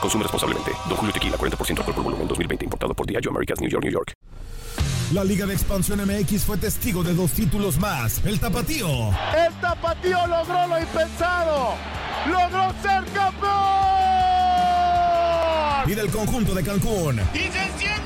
Consume responsablemente. Don Julio Tequila, 40% alcohol por volumen, 2020. Importado por Diageo Americas, New York, New York. La Liga de Expansión MX fue testigo de dos títulos más. El Tapatío. El Tapatío logró lo impensado. Logró ser campeón. Y del conjunto de Cancún. Y se encienden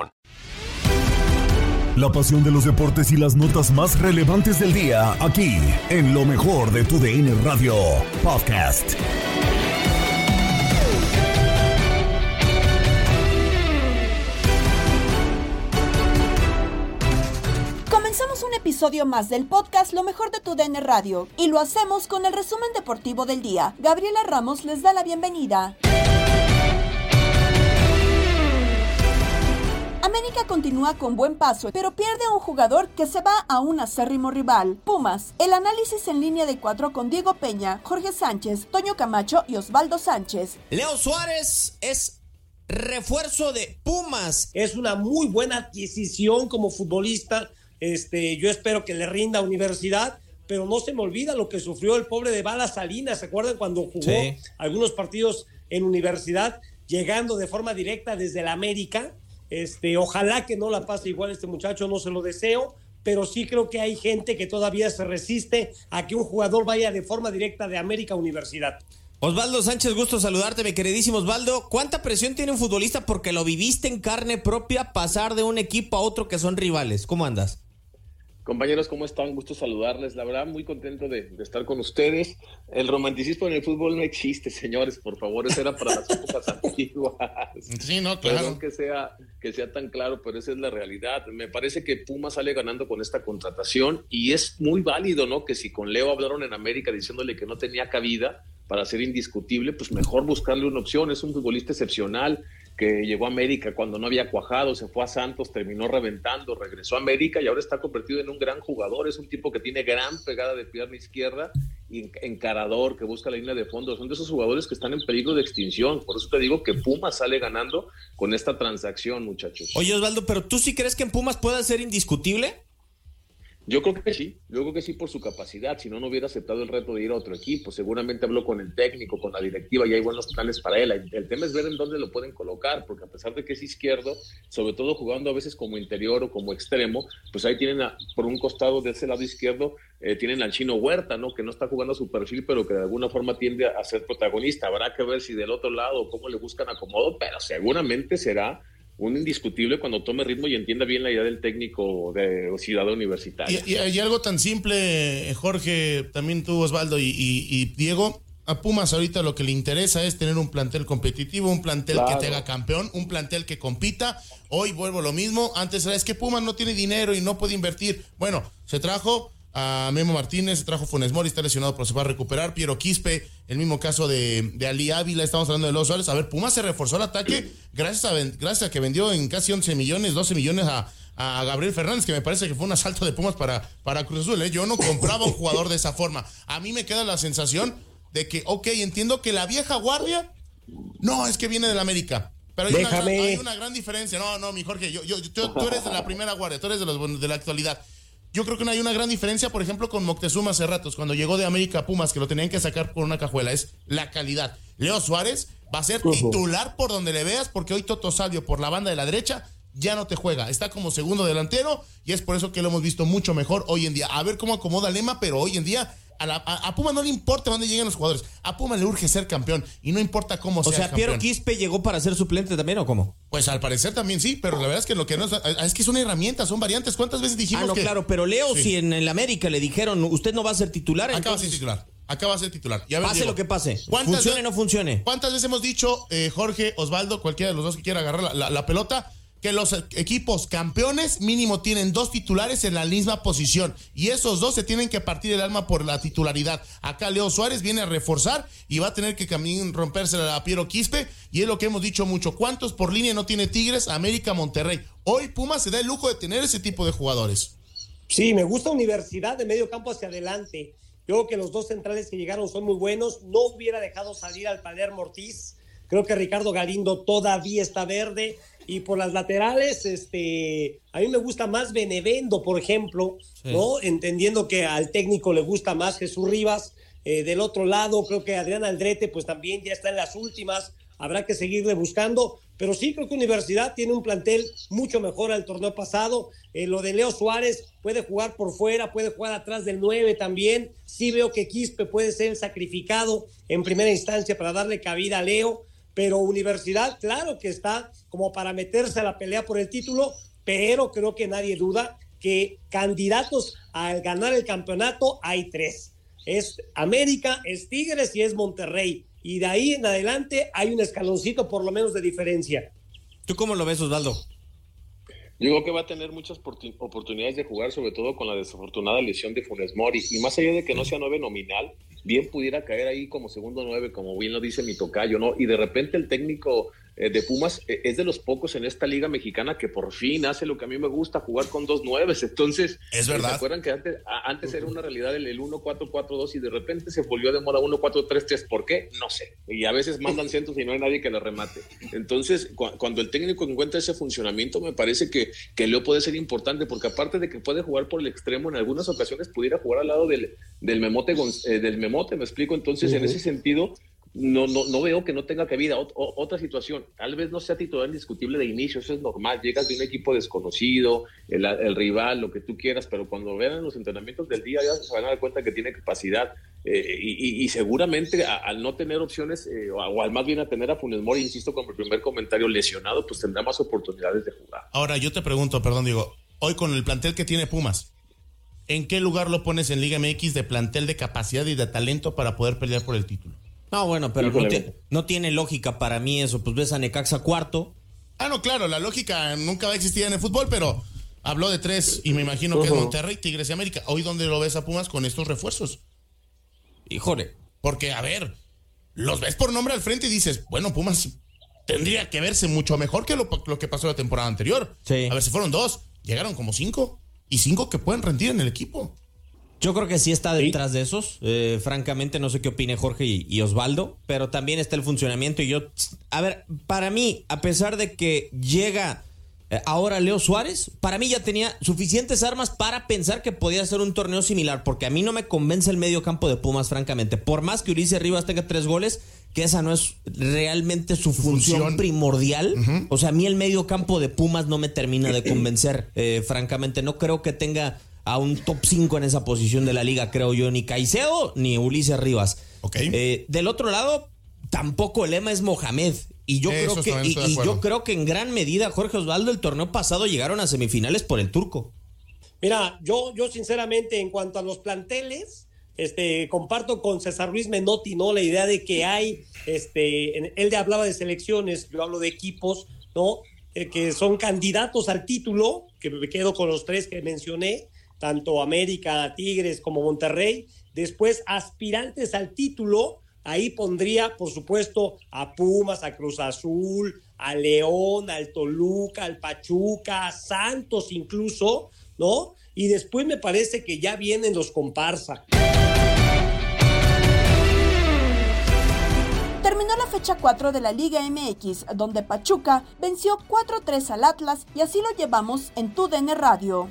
La pasión de los deportes y las notas más relevantes del día, aquí, en lo mejor de tu DN Radio Podcast. Comenzamos un episodio más del podcast Lo mejor de tu DN Radio y lo hacemos con el resumen deportivo del día. Gabriela Ramos les da la bienvenida. América continúa con buen paso, pero pierde a un jugador que se va a un acérrimo rival, Pumas. El análisis en línea de cuatro con Diego Peña, Jorge Sánchez, Toño Camacho y Osvaldo Sánchez. Leo Suárez es refuerzo de Pumas. Es una muy buena adquisición como futbolista. Este, yo espero que le rinda a universidad, pero no se me olvida lo que sufrió el pobre de Bala Salinas. ¿Se acuerdan cuando jugó Sí. algunos partidos en universidad, llegando de forma directa desde la América? Este, ojalá que no la pase igual este muchacho, no se lo deseo, pero sí creo que hay gente que todavía se resiste a que un jugador vaya de forma directa de América Universidad. Osvaldo Sánchez, gusto saludarte, mi queridísimo Osvaldo. ¿Cuánta presión tiene un futbolista porque lo viviste en carne propia pasar de un equipo a otro que son rivales? ¿Cómo andas? Compañeros, ¿cómo están? Gusto saludarles. La verdad, muy contento de, de estar con ustedes. El romanticismo en el fútbol no existe, señores, por favor. Eso era para las épocas antiguas. Sí, no, Perdón claro. que sea, que sea tan claro, pero esa es la realidad. Me parece que Puma sale ganando con esta contratación y es muy válido, ¿no? Que si con Leo hablaron en América diciéndole que no tenía cabida para ser indiscutible, pues mejor buscarle una opción. Es un futbolista excepcional que llegó a América cuando no había cuajado, se fue a Santos, terminó reventando, regresó a América y ahora está convertido en un gran jugador. Es un tipo que tiene gran pegada de pierna izquierda y encarador, que busca la línea de fondo. Son de esos jugadores que están en peligro de extinción. Por eso te digo que Puma sale ganando con esta transacción, muchachos. Oye, Osvaldo, ¿pero tú sí crees que en Pumas pueda ser indiscutible? Yo creo que sí, yo creo que sí por su capacidad, si no, no hubiera aceptado el reto de ir a otro equipo, seguramente habló con el técnico, con la directiva y hay buenos planes para él. El, tema es ver en dónde lo pueden colocar, porque a pesar de que es izquierdo, sobre todo jugando a veces como interior o como extremo, pues ahí tienen a- por un costado de ese lado izquierdo, eh, tienen al chino Huerta, ¿no? Que no está jugando a su perfil, pero que de alguna forma tiende a ser protagonista. Habrá que ver si del otro lado cómo le buscan acomodo, pero seguramente será un indiscutible cuando tome ritmo y entienda bien la idea del técnico de Ciudad Universitaria. Y, y- y algo tan simple, Jorge, también tú, Osvaldo y, Diego, a Pumas ahorita lo que le interesa es tener un plantel competitivo, un plantel Claro. que te haga campeón, un plantel que compita. Hoy vuelvo lo mismo. Antes era, es que Pumas no tiene dinero y no puede invertir. Bueno, se trajo a Memo Martínez, trajo Funes Mori, está lesionado, pero se va a recuperar. Piero Quispe, el mismo caso de, de Ali Ávila, estamos hablando de los Suárez. A ver, Pumas se reforzó el ataque gracias a, gracias a que vendió en casi 11 millones, 12 millones a, a Gabriel Fernández, que me parece que fue un asalto de Pumas para, para Cruz Azul. ¿eh? Yo no compraba un jugador de esa forma. A mí me queda la sensación de que, ok, entiendo que la vieja guardia, no, es que viene del América. Pero hay, una gran, hay una, gran, diferencia. No, no, mi Jorge, yo, yo, tú eres de la primera guardia, tú eres de, los, de la actualidad. Yo creo que no hay una gran diferencia, por ejemplo, con Moctezuma hace ratos, cuando llegó de América a Pumas, que lo tenían que sacar por una cajuela. Es la calidad. Leo Suárez va a ser titular por donde le veas, porque hoy Toto Salvio por la banda de la derecha ya no te juega. Está como segundo delantero y es por eso que lo hemos visto mucho mejor hoy en día. A ver cómo acomoda Lema, pero hoy en día a, la, a, a, Puma no le importa dónde lleguen los jugadores. A Puma le urge ser campeón y no importa cómo o sea. O sea, Piero Quispe llegó para ser suplente también o cómo? Pues al parecer también sí, pero la verdad es que lo que no es, es que son herramientas, son variantes. ¿Cuántas veces dijimos ah, no, que claro, pero Leo, sí. si en el América le dijeron, usted no va a ser titular, acaba entonces... de ser titular. Acaba de ser titular. Pase Diego, lo que pase. Funcione o no funcione. ¿Cuántas veces hemos dicho, eh, Jorge, Osvaldo, cualquiera de los dos que quiera agarrar la, la, la pelota? Que los equipos campeones mínimo tienen dos titulares en la misma posición y esos dos se tienen que partir el alma por la titularidad. Acá Leo Suárez viene a reforzar y va a tener que romperse a Piero Quispe y es lo que hemos dicho mucho. ¿Cuántos por línea no tiene Tigres? América, Monterrey. Hoy Pumas se da el lujo de tener ese tipo de jugadores. Sí, me gusta Universidad de medio campo hacia adelante. Yo creo que los dos centrales que llegaron son muy buenos. No hubiera dejado salir al Palermo Ortiz. Creo que Ricardo Galindo todavía está verde. Y por las laterales, este, a mí me gusta más Benevendo, por ejemplo, sí. ¿no? Entendiendo que al técnico le gusta más Jesús Rivas. Eh, del otro lado, creo que Adrián Aldrete, pues también ya está en las últimas. Habrá que seguirle buscando. Pero sí creo que Universidad tiene un plantel mucho mejor al torneo pasado. Eh, lo de Leo Suárez puede jugar por fuera, puede jugar atrás del 9 también. Sí veo que Quispe puede ser sacrificado en primera instancia para darle cabida a Leo pero Universidad, claro que está como para meterse a la pelea por el título, pero creo que nadie duda que candidatos a ganar el campeonato hay tres. Es América, es Tigres y es Monterrey. Y de ahí en adelante hay un escaloncito por lo menos de diferencia. ¿Tú cómo lo ves, Osvaldo? Yo creo que va a tener muchas oportunidades de jugar, sobre todo con la desafortunada lesión de Funes Mori. Y más allá de que no sea nueve nominal, bien pudiera caer ahí como segundo nueve, como bien lo dice mi tocayo, ¿no? Y de repente el técnico de Pumas eh, es de los pocos en esta liga mexicana que por fin hace lo que a mí me gusta, jugar con dos nueves. Entonces, es verdad. ¿se acuerdan que antes, antes era una realidad el, el 1-4-4-2 y de repente se volvió de moda 1-4-3-3? ¿Por qué? No sé. Y a veces mandan centros y no hay nadie que lo remate. Entonces, cu cuando el técnico encuentra ese funcionamiento, me parece que, que Leo puede ser importante, porque aparte de que puede jugar por el extremo, en algunas ocasiones pudiera jugar al lado del, del, memote, eh, del memote, me explico. Entonces, uh -huh. en ese sentido, no, no, no veo que no tenga cabida. Otra situación, tal vez no sea titular indiscutible de inicio, eso es normal. Llegas de un equipo desconocido, el, rival, lo que tú quieras, pero cuando vean los entrenamientos del día ya se van a dar cuenta que tiene capacidad. Eh, y, seguramente al no tener opciones, eh, o, o, al más bien a tener a Funes Mori, insisto, con el primer comentario lesionado, pues tendrá más oportunidades de jugar. Ahora, yo te pregunto, perdón, digo, hoy con el plantel que tiene Pumas, ¿en qué lugar lo pones en Liga MX de plantel de capacidad y de talento para poder pelear por el título? No, bueno, pero no, te, no, tiene lógica para mí eso. Pues ves a Necaxa cuarto. Ah, no, claro, la lógica nunca va a existir en el fútbol, pero habló de tres y me imagino uh -huh. que es Monterrey, Tigres y América. Hoy, ¿dónde lo ves a Pumas con estos refuerzos? Híjole. Porque, a ver, los ves por nombre al frente y dices, bueno, Pumas tendría que verse mucho mejor que lo, lo que pasó la temporada anterior. Sí. A ver, si fueron dos, llegaron como cinco. Y cinco que pueden rendir en el equipo. Yo creo que sí está detrás ¿Sí? de esos. Eh, francamente, no sé qué opine Jorge y, y, Osvaldo, pero también está el funcionamiento. Y yo, a ver, para mí, a pesar de que llega eh, ahora Leo Suárez, para mí ya tenía suficientes armas para pensar que podía ser un torneo similar, porque a mí no me convence el medio campo de Pumas, francamente. Por más que Ulises Rivas tenga tres goles, que esa no es realmente su, su función, función, primordial. Uh -huh. O sea, a mí el medio campo de Pumas no me termina de convencer, eh, francamente. No creo que tenga a un top 5 en esa posición de la liga, creo yo, ni Caicedo ni Ulises Rivas. Okay. Eh, del otro lado, tampoco el lema es Mohamed. Y yo Eso creo que, y, y yo creo que en gran medida, Jorge Osvaldo, el torneo pasado llegaron a semifinales por el turco. Mira, yo, yo sinceramente, en cuanto a los planteles, este, comparto con César Luis Menotti, ¿no? La idea de que hay, este, en, él hablaba de selecciones, yo hablo de equipos, ¿no? Eh, que son candidatos al título, que me quedo con los tres que mencioné, tanto América, Tigres como Monterrey. Después, aspirantes al título, ahí pondría, por supuesto, a Pumas, a Cruz Azul, a León, al Toluca, al Pachuca, a Santos incluso, ¿no? Y después me parece que ya vienen los comparsa. Terminó la fecha 4 de la Liga MX, donde Pachuca venció 4-3 al Atlas y así lo llevamos en tu DN Radio.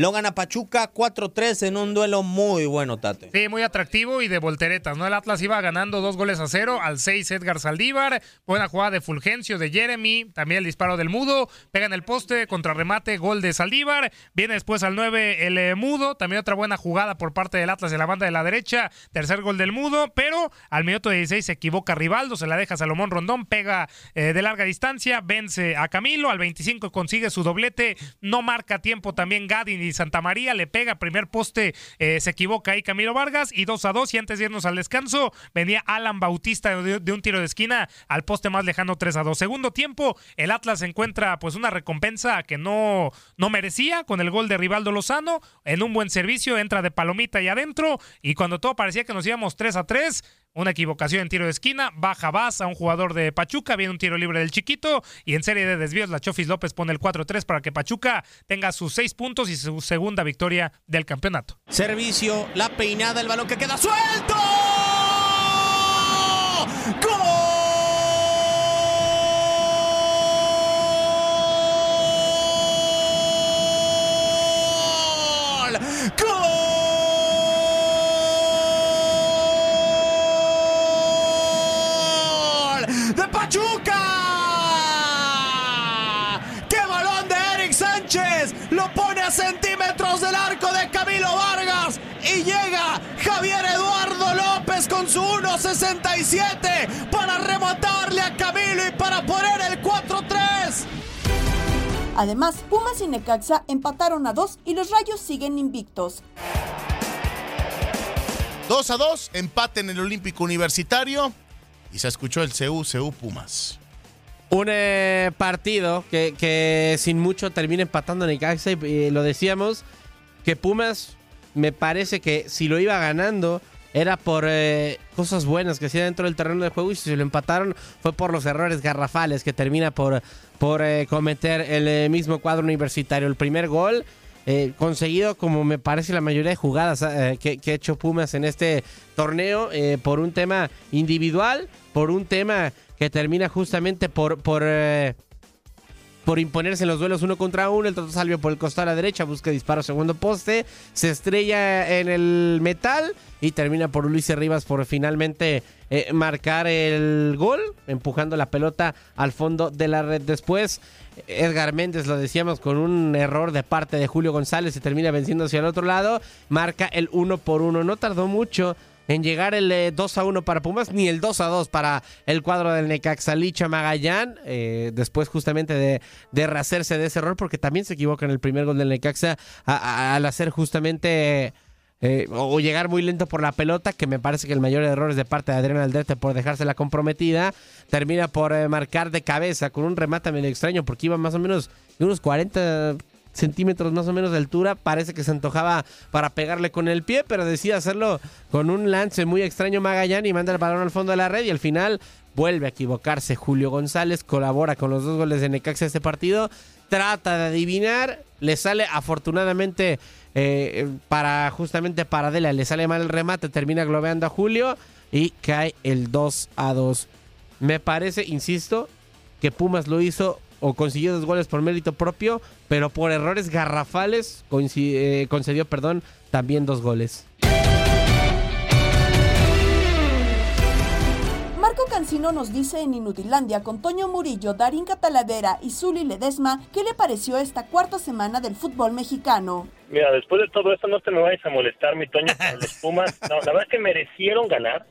Lo gana Pachuca 4-3 en un duelo muy bueno, Tate. Sí, muy atractivo y de volteretas, ¿no? El Atlas iba ganando dos goles a cero, al 6 Edgar Saldívar, buena jugada de Fulgencio, de Jeremy, también el disparo del Mudo, pega en el poste, contrarremate, gol de Saldívar, viene después al 9 el eh, Mudo, también otra buena jugada por parte del Atlas en la banda de la derecha, tercer gol del Mudo, pero al minuto 16 se equivoca Rivaldo, se la deja Salomón Rondón, pega eh, de larga distancia, vence a Camilo, al 25 consigue su doblete, no marca tiempo también Gadin Santa María le pega primer poste, eh, se equivoca ahí Camilo Vargas y 2 a 2 y antes de irnos al descanso venía Alan Bautista de, de un tiro de esquina al poste más lejano 3 a 2. Segundo tiempo, el Atlas encuentra pues una recompensa que no, no merecía con el gol de Rivaldo Lozano en un buen servicio, entra de palomita y adentro y cuando todo parecía que nos íbamos 3 a 3, una equivocación en tiro de esquina, baja Vaz a un jugador de Pachuca, viene un tiro libre del chiquito y en serie de desvíos la Chofis López pone el 4-3 para que Pachuca tenga sus seis puntos y su segunda victoria del campeonato. Servicio, la peinada, el balón que queda suelto. Pachuca! ¡Qué balón de Eric Sánchez! Lo pone a centímetros del arco de Camilo Vargas y llega Javier Eduardo López con su 1.67 para rematarle a Camilo y para poner el 4-3. Además, Pumas y Necaxa empataron a dos y los Rayos siguen invictos. 2 a 2, empate en el Olímpico Universitario y se escuchó el CU, CU Pumas. Un eh, partido que, que sin mucho termina empatando Necaxa y lo decíamos que Pumas me parece que si lo iba ganando era por eh, cosas buenas que hacía dentro del terreno de juego y si se lo empataron fue por los errores garrafales que termina por, por eh, cometer el eh, mismo cuadro universitario. El primer gol eh, conseguido como me parece la mayoría de jugadas eh, que ha hecho Pumas en este torneo eh, por un tema individual, por un tema que termina justamente por... por eh, por imponerse en los duelos uno contra uno. El Toto Salvio por el costado a la derecha busca disparo segundo poste. Se estrella en el metal y termina por Luis Rivas por finalmente eh, marcar el gol, empujando la pelota al fondo de la red. Después, Edgar Méndez, lo decíamos, con un error de parte de Julio González, se termina venciendo hacia el otro lado. Marca el uno por uno. No tardó mucho en llegar el eh, 2 a 1 para Pumas, ni el 2 a 2 para el cuadro del Necaxa Licha Magallán, eh, después justamente de, de rehacerse de ese error, porque también se equivoca en el primer gol del Necaxa al hacer justamente eh, o llegar muy lento por la pelota, que me parece que el mayor error es de parte de Adrián Aldrete por dejársela comprometida, termina por eh, marcar de cabeza con un remate medio extraño, porque iba más o menos de unos 40 centímetros más o menos de altura, parece que se antojaba para pegarle con el pie, pero decide hacerlo con un lance muy extraño Magallán y manda el balón al fondo de la red y al final vuelve a equivocarse Julio González, colabora con los dos goles de Necaxa este partido, trata de adivinar, le sale afortunadamente eh, para justamente para Adela, le sale mal el remate, termina globeando a Julio y cae el 2 a 2. Me parece, insisto, que Pumas lo hizo o consiguió dos goles por mérito propio, pero por errores garrafales eh, concedió, perdón, también dos goles. Marco Cancino nos dice en Inutilandia con Toño Murillo, Darín Catalavera y Zuli Ledesma qué le pareció esta cuarta semana del fútbol mexicano. Mira, después de todo esto no te me vayas a molestar, mi Toño, pero los Pumas, no, la verdad es que merecieron ganar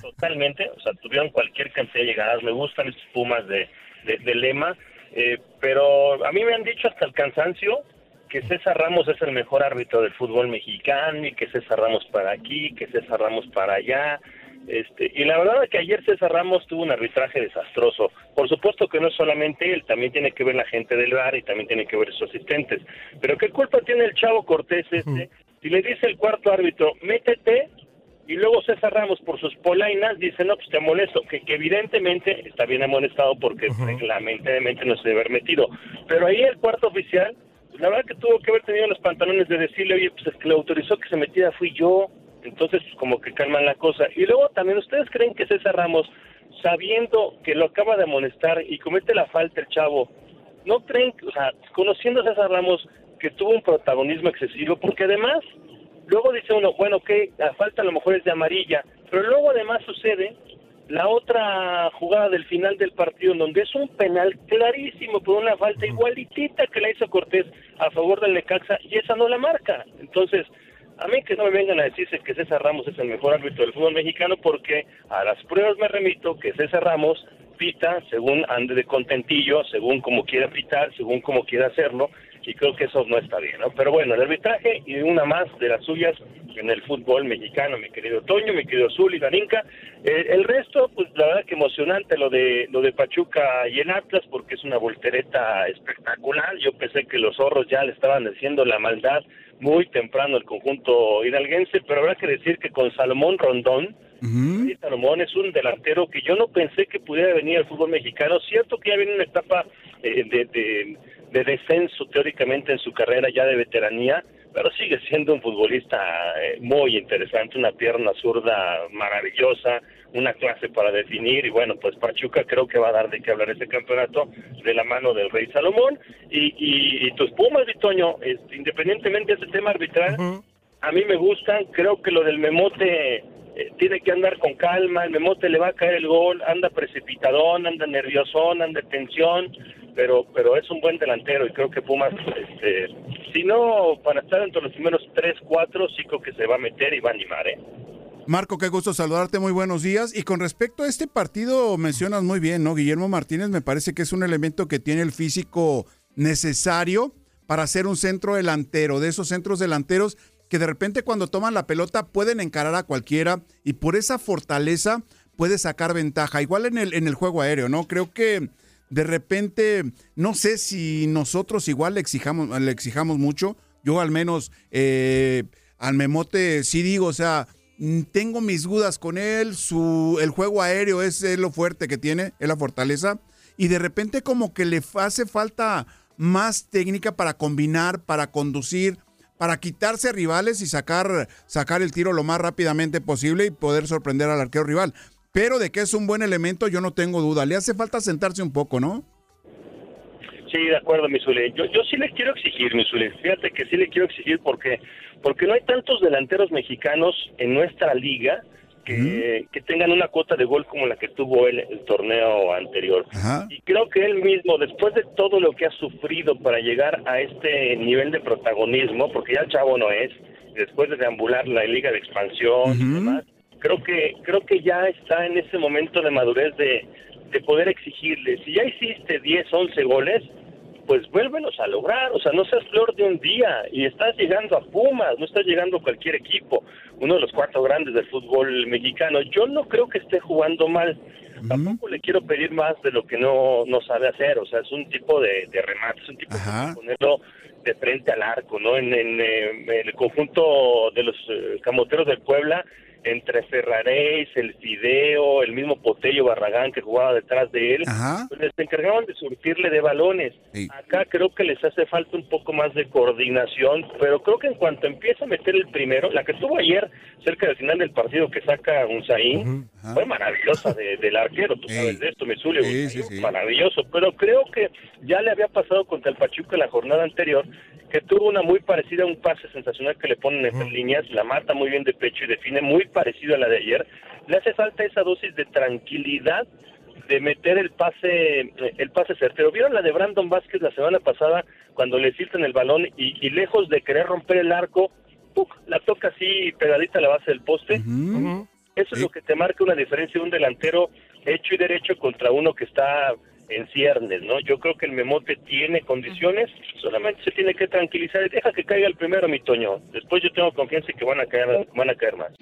totalmente, o sea, tuvieron cualquier cantidad de llegadas, me gustan estos Pumas de, de, de lema, eh, pero a mí me han dicho hasta el cansancio que César Ramos es el mejor árbitro del fútbol mexicano y que César Ramos para aquí, que César Ramos para allá, Este, y la verdad es que ayer César Ramos tuvo un arbitraje desastroso. Por supuesto que no es solamente él, también tiene que ver la gente del bar y también tiene que ver sus asistentes. Pero ¿qué culpa tiene el chavo Cortés este? Si le dice el cuarto árbitro, métete, y luego César Ramos por sus polainas dice, no, pues te molesto, que, que evidentemente está bien amonestado porque lamentablemente no se debe haber metido. Pero ahí el cuarto oficial, la verdad que tuvo que haber tenido los pantalones de decirle, oye, pues el que le autorizó que se metiera fui yo, entonces como que calman la cosa. Y luego también, ¿ustedes creen que César Ramos, sabiendo que lo acaba de amonestar y comete la falta el chavo, no creen, o sea, conociendo a César Ramos, que tuvo un protagonismo excesivo? Porque además Luego dice uno, bueno, que la falta a lo mejor es de amarilla, pero luego además sucede la otra jugada del final del partido, en donde es un penal clarísimo por una falta igualitita que la hizo Cortés a favor del Necaxa y esa no la marca. Entonces, a mí que no me vengan a decirse que César Ramos es el mejor árbitro del fútbol mexicano porque a las pruebas me remito que César Ramos pita según ande de contentillo, según como quiera pitar, según como quiera hacerlo y creo que eso no está bien, ¿no? Pero bueno, el arbitraje y una más de las suyas en el fútbol mexicano, mi querido Toño, mi querido Zul y Darinka. Eh, el resto, pues la verdad que emocionante lo de lo de Pachuca y el Atlas porque es una voltereta espectacular. Yo pensé que los zorros ya le estaban haciendo la maldad muy temprano al conjunto hidalguense, pero habrá que decir que con Salomón Rondón, Salomón es un delantero que yo no pensé que pudiera venir al fútbol mexicano. Cierto que ya viene una etapa eh, de de descenso teóricamente en su carrera ya de veteranía, pero sigue siendo un futbolista eh, muy interesante, una pierna zurda maravillosa, una clase para definir y bueno, pues Pachuca creo que va a dar de qué hablar ese campeonato de la mano del Rey Salomón. Y, y, tus Pumas, Vitoño, este, independientemente de ese tema arbitral, a mí me gustan, creo que lo del Memote eh, tiene que andar con calma, el Memote le va a caer el gol, anda precipitadón, anda nerviosón, anda de tensión, pero pero es un buen delantero y creo que Pumas, este, si no para estar entre los primeros 3, 4, sí creo que se va a meter y va a animar, ¿eh? Marco, qué gusto saludarte, muy buenos días. Y con respecto a este partido, mencionas muy bien, ¿no? Guillermo Martínez me parece que es un elemento que tiene el físico necesario para ser un centro delantero, de esos centros delanteros que de repente cuando toman la pelota pueden encarar a cualquiera y por esa fortaleza puede sacar ventaja. Igual en el, en el juego aéreo, ¿no? Creo que de repente, no sé si nosotros igual le exijamos, le exijamos mucho. Yo al menos eh, al Memote sí digo, o sea, mm, tengo mis dudas con él, su, el juego aéreo es, lo fuerte que tiene, es la fortaleza, y de repente como que le hace falta más técnica para combinar, para conducir, para quitarse rivales y sacar, sacar el tiro lo más rápidamente posible y poder sorprender al arquero rival. Pero de que es un buen elemento, yo no tengo duda. Le hace falta sentarse un poco, ¿no? Sí, de acuerdo, Misule. Yo, yo sí le quiero exigir, Misule. Fíjate que sí le quiero exigir porque, porque no hay tantos delanteros mexicanos en nuestra liga que, que tengan una cuota de gol como la que tuvo él el torneo anterior. Y creo que él mismo, después de todo lo que ha sufrido para llegar a este nivel de protagonismo, porque ya el chavo no es, después de deambular la liga de expansión y demás, creo que creo que ya está en ese momento de madurez de, de poder exigirle. Si ya hiciste 10, 11 goles, pues vuélvelos a lograr, o sea, no seas flor de un día. Y estás llegando a Pumas, no estás llegando a cualquier equipo, uno de los cuatro grandes del fútbol mexicano. Yo no creo que esté jugando mal, tampoco le quiero pedir más de lo que no, no sabe hacer, o sea, es un tipo de, de remate, es un tipo de ponerlo de frente al arco, ¿no? En, en, eh, el conjunto de los eh, camoteros del Puebla, entre Ferraréis, el Fideo, el mismo Potello Barragán que jugaba detrás de él, pues les encargaban de surtirle de balones. Acá creo que les hace falta un poco más de coordinación, pero creo que en cuanto empieza a meter el primero, la que estuvo ayer cerca del final del partido que saca Unzaín, fue maravillosa del arquero, tú sabes de esto, me maravilloso, pero creo que ya le había pasado contra el Pachuca la jornada anterior, que tuvo una muy parecida a un pase sensacional que le ponen en líneas, la mata muy bien de pecho y define muy parecido a la de ayer. Le hace falta esa dosis de tranquilidad de meter el pase el pase certero. ¿Vieron la de Brandon Vázquez la semana pasada cuando le filtran el balón y, lejos de querer romper el arco, la toca así pegadita a la base del poste? Eso es lo que te marca una diferencia de un delantero hecho y derecho contra uno que está en ciernes, ¿no? Yo creo que el Memote tiene condiciones, solamente se tiene que tranquilizar y deja que caiga el primero, mi Toño. Después yo tengo confianza en que van a caer, van a caer más.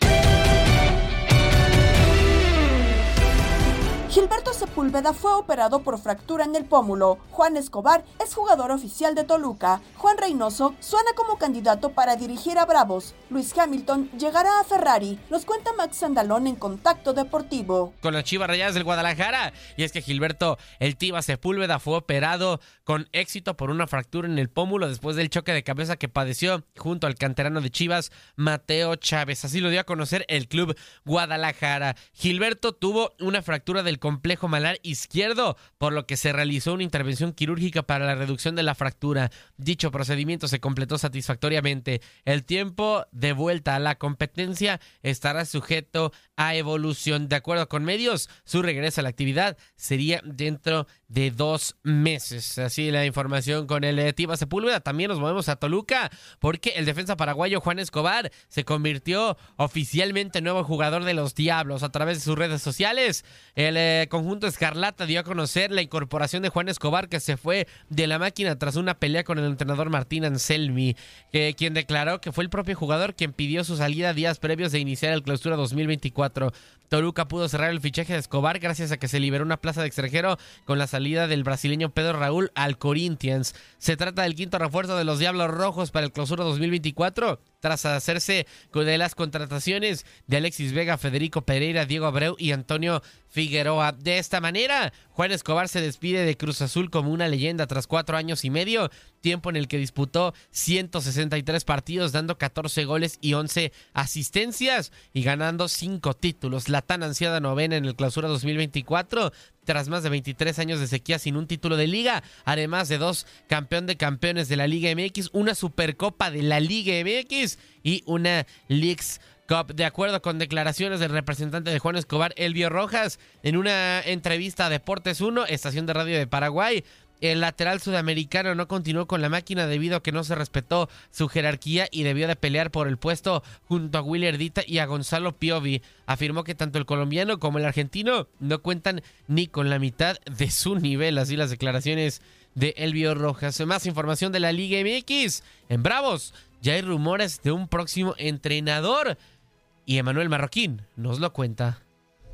Gilberto Sepúlveda fue operado por fractura en el pómulo. Juan Escobar es jugador oficial de Toluca. Juan Reynoso suena como candidato para dirigir a Bravos. Luis Hamilton llegará a Ferrari. Nos cuenta Max Andalón en Contacto Deportivo. Con las Chivas Rayadas del Guadalajara. Y es que Gilberto El Tiba Sepúlveda fue operado con éxito por una fractura en el pómulo después del choque de cabeza que padeció junto al canterano de Chivas, Mateo Chávez. Así lo dio a conocer el club Guadalajara. Gilberto tuvo una fractura del complejo malar izquierdo, por lo que se realizó una intervención quirúrgica para la reducción de la fractura. Dicho procedimiento se completó satisfactoriamente. El tiempo de vuelta a la competencia estará sujeto a evolución. De acuerdo con medios, su regreso a la actividad sería dentro de dos meses. Así la información con el Tiba Sepúlveda. También nos movemos a Toluca porque el defensa paraguayo Juan Escobar se convirtió oficialmente en nuevo jugador de los Diablos a través de sus redes sociales. El eh, conjunto Escarlata dio a conocer la incorporación de Juan Escobar que se fue de la máquina tras una pelea con el entrenador Martín Anselmi, quien declaró que fue el propio jugador quien pidió su salida días previos de iniciar el clausura 2024. Toluca pudo cerrar el fichaje de Escobar gracias a que se liberó una plaza de extranjero con la salida del brasileño Pedro Raúl al Corinthians. Se trata del quinto refuerzo de los Diablos Rojos para el clausura 2024 tras hacerse de las contrataciones de Alexis Vega, Federico Pereira, Diego Abreu y Antonio Figueroa. De esta manera, Juan Escobar se despide de Cruz Azul como una leyenda tras cuatro años y medio, tiempo en el que disputó 163 partidos, dando 14 goles y 11 asistencias y ganando cinco títulos. La tan ansiada novena en el clausura 2024 tras más de 23 años de sequía sin un título de liga, además de dos campeón de campeones de la Liga MX, una Supercopa de la Liga MX y una Leagues Cup. De acuerdo con declaraciones del representante de Juan Escobar, Elvio Rojas, en una entrevista a Deportes 1, estación de radio de Paraguay, el lateral sudamericano no continuó con la máquina debido a que no se respetó su jerarquía y debió de pelear por el puesto junto a Willy Erdita y a Gonzalo Piovi. Afirmó que tanto el colombiano como el argentino no cuentan ni con la mitad de su nivel. Así las declaraciones de Elvio Rojas. Más información de la Liga MX. En Bravos ya hay rumores de un próximo entrenador y Emanuel Marroquín nos lo cuenta.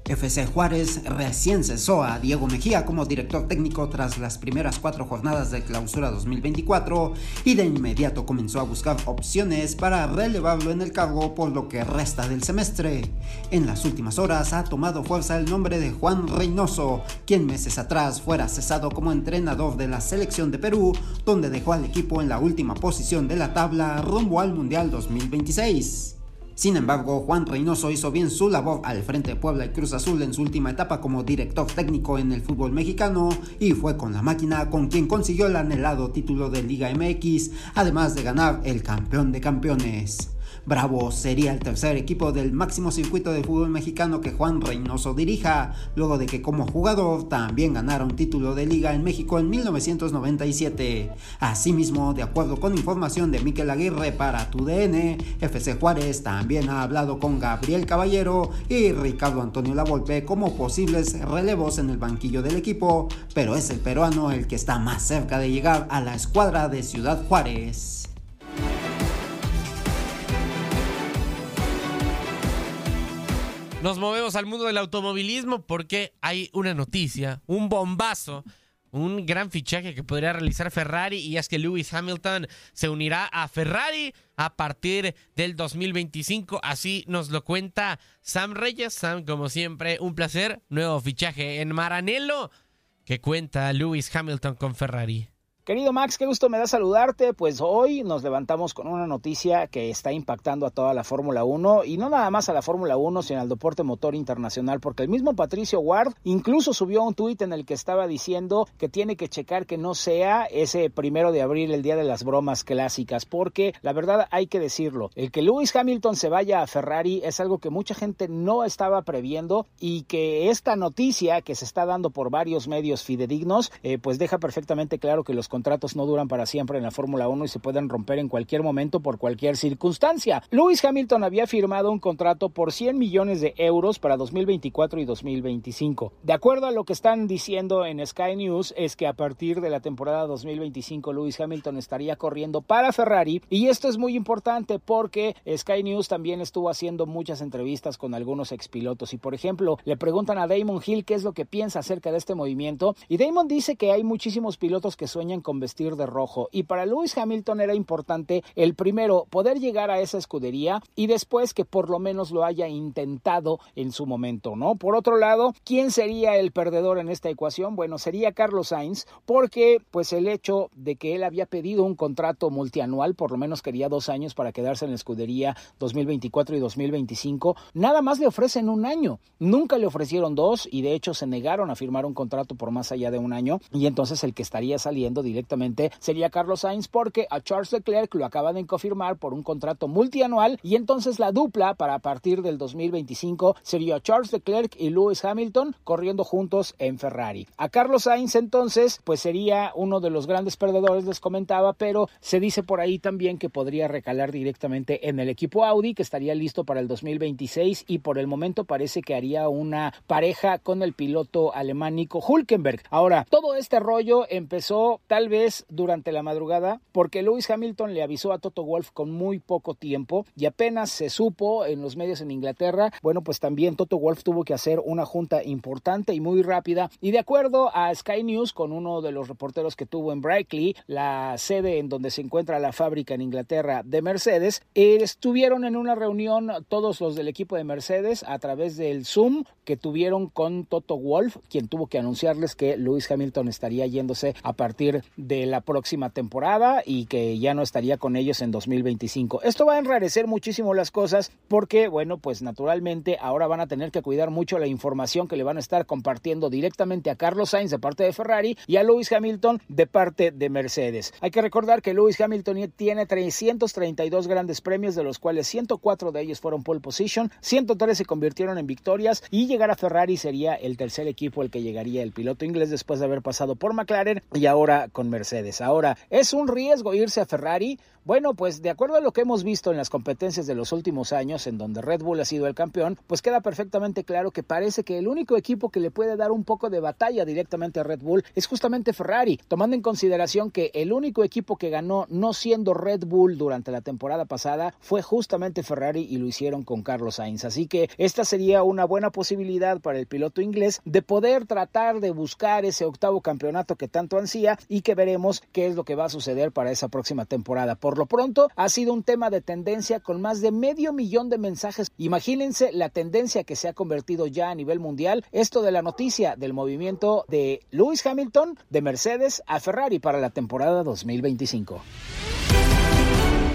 FC Juárez recién cesó a Diego Mejía como director técnico tras las primeras cuatro jornadas de clausura 2024 y de inmediato comenzó a buscar opciones para relevarlo en el cargo por lo que resta del semestre. En las últimas horas ha tomado fuerza el nombre de Juan Reynoso, quien meses atrás fuera cesado como entrenador de la selección de Perú, donde dejó al equipo en la última posición de la tabla rumbo al Mundial 2026. Sin embargo, Juan Reynoso hizo bien su labor al frente de Puebla y Cruz Azul en su última etapa como director técnico en el fútbol mexicano y fue con la máquina con quien consiguió el anhelado título de Liga MX, además de ganar el campeón de campeones. Bravo sería el tercer equipo del máximo circuito de fútbol mexicano que Juan Reynoso dirija, luego de que como jugador también ganara un título de liga en México en 1997. Asimismo, de acuerdo con información de Miquel Aguirre para TUDN, FC Juárez también ha hablado con Gabriel Caballero y Ricardo Antonio Lavolpe como posibles relevos en el banquillo del equipo, pero es el peruano el que está más cerca de llegar a la escuadra de Ciudad Juárez. Nos movemos al mundo del automovilismo porque hay una noticia, un bombazo, un gran fichaje que podría realizar Ferrari y es que Lewis Hamilton se unirá a Ferrari a partir del 2025. Así nos lo cuenta Sam Reyes. Sam, como siempre, un placer. Nuevo fichaje en Maranello que cuenta Lewis Hamilton con Ferrari. Querido Max, qué gusto me da saludarte. Pues hoy nos levantamos con una noticia que está impactando a toda la Fórmula 1 y no nada más a la Fórmula 1, sino al deporte motor internacional, porque el mismo Patricio Ward incluso subió un tuit en el que estaba diciendo que tiene que checar que no sea ese primero de abril, el día de las bromas clásicas, porque la verdad hay que decirlo, el que Lewis Hamilton se vaya a Ferrari es algo que mucha gente no estaba previendo y que esta noticia que se está dando por varios medios fidedignos, eh, pues deja perfectamente claro que los contratos no duran para siempre en la Fórmula 1 y se pueden romper en cualquier momento por cualquier circunstancia. Lewis Hamilton había firmado un contrato por 100 millones de euros para 2024 y 2025. De acuerdo a lo que están diciendo en Sky News, es que a partir de la temporada 2025 Lewis Hamilton estaría corriendo para Ferrari y esto es muy importante porque Sky News también estuvo haciendo muchas entrevistas con algunos expilotos y por ejemplo le preguntan a Damon Hill qué es lo que piensa acerca de este movimiento y Damon dice que hay muchísimos pilotos que sueñan con vestir de rojo y para Lewis Hamilton era importante el primero poder llegar a esa escudería y después que por lo menos lo haya intentado en su momento, ¿no? Por otro lado, ¿quién sería el perdedor en esta ecuación? Bueno, sería Carlos Sainz porque pues el hecho de que él había pedido un contrato multianual, por lo menos quería dos años para quedarse en la escudería 2024 y 2025, nada más le ofrecen un año, nunca le ofrecieron dos y de hecho se negaron a firmar un contrato por más allá de un año y entonces el que estaría saliendo sería Carlos Sainz porque a Charles Leclerc lo acaban de confirmar por un contrato multianual y entonces la dupla para partir del 2025 sería Charles Leclerc y Lewis Hamilton corriendo juntos en Ferrari. A Carlos Sainz entonces pues sería uno de los grandes perdedores les comentaba pero se dice por ahí también que podría recalar directamente en el equipo Audi que estaría listo para el 2026 y por el momento parece que haría una pareja con el piloto alemán Nico Hulkenberg. Ahora, todo este rollo empezó tal vez durante la madrugada porque Lewis Hamilton le avisó a Toto Wolf con muy poco tiempo y apenas se supo en los medios en Inglaterra, bueno, pues también Toto Wolf tuvo que hacer una junta importante y muy rápida. Y de acuerdo a Sky News con uno de los reporteros que tuvo en Brackley, la sede en donde se encuentra la fábrica en Inglaterra de Mercedes, estuvieron en una reunión todos los del equipo de Mercedes a través del Zoom que tuvieron con Toto Wolf, quien tuvo que anunciarles que Lewis Hamilton estaría yéndose a partir de la próxima temporada y que ya no estaría con ellos en 2025. Esto va a enrarecer muchísimo las cosas porque, bueno, pues naturalmente ahora van a tener que cuidar mucho la información que le van a estar compartiendo directamente a Carlos Sainz de parte de Ferrari y a Lewis Hamilton de parte de Mercedes. Hay que recordar que Lewis Hamilton tiene 332 grandes premios, de los cuales 104 de ellos fueron pole position, 103 se convirtieron en victorias y llegar a Ferrari sería el tercer equipo el que llegaría el piloto inglés después de haber pasado por McLaren y ahora con Mercedes. Ahora, ¿es un riesgo irse a Ferrari? Bueno, pues de acuerdo a lo que hemos visto en las competencias de los últimos años, en donde Red Bull ha sido el campeón, pues queda perfectamente claro que parece que el único equipo que le puede dar un poco de batalla directamente a Red Bull es justamente Ferrari, tomando en consideración que el único equipo que ganó no siendo Red Bull durante la temporada pasada fue justamente Ferrari y lo hicieron con Carlos Sainz. Así que esta sería una buena posibilidad para el piloto inglés de poder tratar de buscar ese octavo campeonato que tanto ansía y que veremos qué es lo que va a suceder para esa próxima temporada. Por lo pronto, ha sido un tema de tendencia con más de medio millón de mensajes. Imagínense la tendencia que se ha convertido ya a nivel mundial. Esto de la noticia del movimiento de Lewis Hamilton de Mercedes a Ferrari para la temporada 2025.